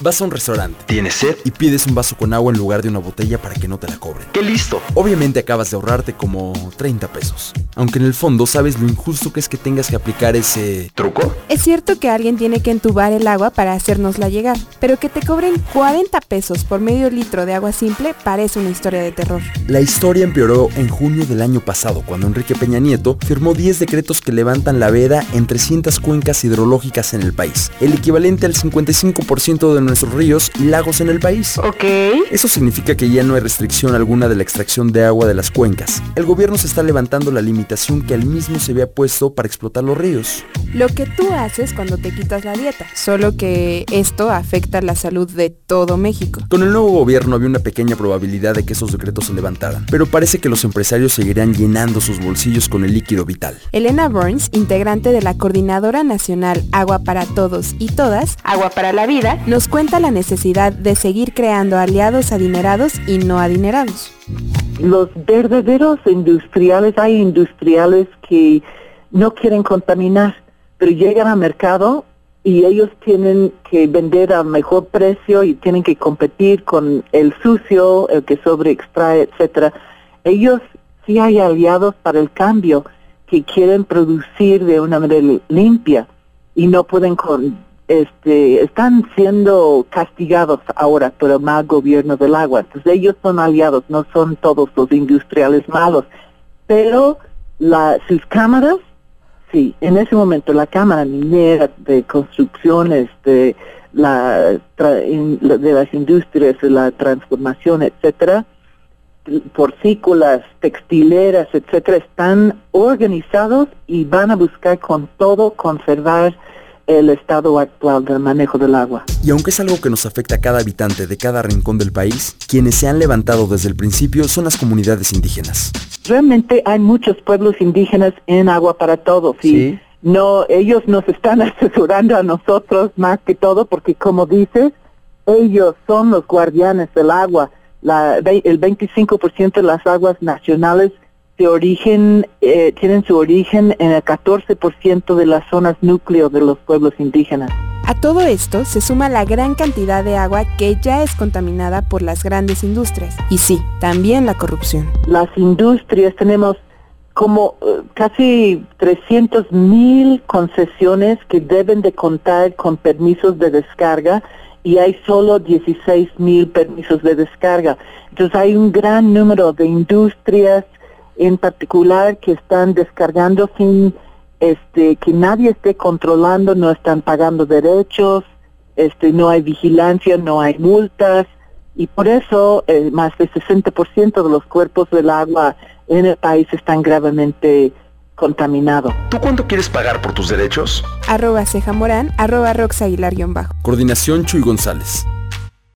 Vas a un restaurante. ¿Tienes sed? Y pides un vaso con agua en lugar de una botella para que no te la cobren. ¡Qué listo! Obviamente acabas de ahorrarte como 30 pesos. Aunque en el fondo sabes lo injusto que es que tengas que aplicar ese... ¿Truco? Es cierto que alguien tiene que entubar el agua para hacérnosla llegar, pero que te cobren 40 pesos por medio litro de agua simple parece una historia de terror. La historia empeoró en junio del año pasado, cuando Enrique Peña Nieto firmó 10 decretos que levantan la veda en 300 cuencas hidrológicas en el país, el equivalente al 55% de nuestros ríos y lagos en el país. Ok. Eso significa que ya no hay restricción alguna de la extracción de agua de las cuencas. El gobierno se está levantando la limitación que al mismo se había puesto para explotar los ríos. Lo que tú haces cuando te quitas la dieta, solo que esto afecta la salud de todo México. Con el nuevo gobierno había una pequeña probabilidad de que esos decretos se levantaran, pero parece que los empresarios seguirán llenando sus bolsillos con el líquido vital. Elena Burns, integrante de la Coordinadora Nacional Agua para Todos y Todas, Agua para la Vida, nos cuenta la necesidad de seguir creando aliados adinerados y no adinerados. Los verdaderos industriales, hay industriales que no quieren contaminar, pero llegan al mercado y ellos tienen que vender a mejor precio y tienen que competir con el sucio, el que sobreextrae, etcétera. Ellos sí hay aliados para el cambio que quieren producir de una manera limpia y no pueden con este están siendo castigados ahora por el mal gobierno del agua. Entonces ellos son aliados, no son todos los industriales malos, pero la, sus cámaras Sí, en ese momento la Cámara Minera de Construcciones de, la, de las industrias, de la transformación, etcétera, porcícolas, textileras, etcétera, están organizados y van a buscar con todo conservar el estado actual del manejo del agua. Y aunque es algo que nos afecta a cada habitante de cada rincón del país, quienes se han levantado desde el principio son las comunidades indígenas. Realmente hay muchos pueblos indígenas en Agua para Todos y no ellos nos están asesorando a nosotros más que todo porque como dices, ellos son los guardianes del agua. La, el 25% de las aguas nacionales de origen, eh, tienen su origen en el 14% de las zonas núcleo de los pueblos indígenas. A todo esto se suma la gran cantidad de agua que ya es contaminada por las grandes industrias. Y sí, también la corrupción. Las industrias tenemos como eh, casi 300 mil concesiones que deben de contar con permisos de descarga y hay solo 16 mil permisos de descarga. Entonces hay un gran número de industrias en particular que están descargando sin este que nadie esté controlando, no están pagando derechos, este no hay vigilancia, no hay multas y por eso eh, más del 60% de los cuerpos del agua en el país están gravemente contaminados. ¿Tú cuánto quieres pagar por tus derechos? Arroba Ceja Morán, arroba Rox Aguilar bajo. Coordinación Chuy González.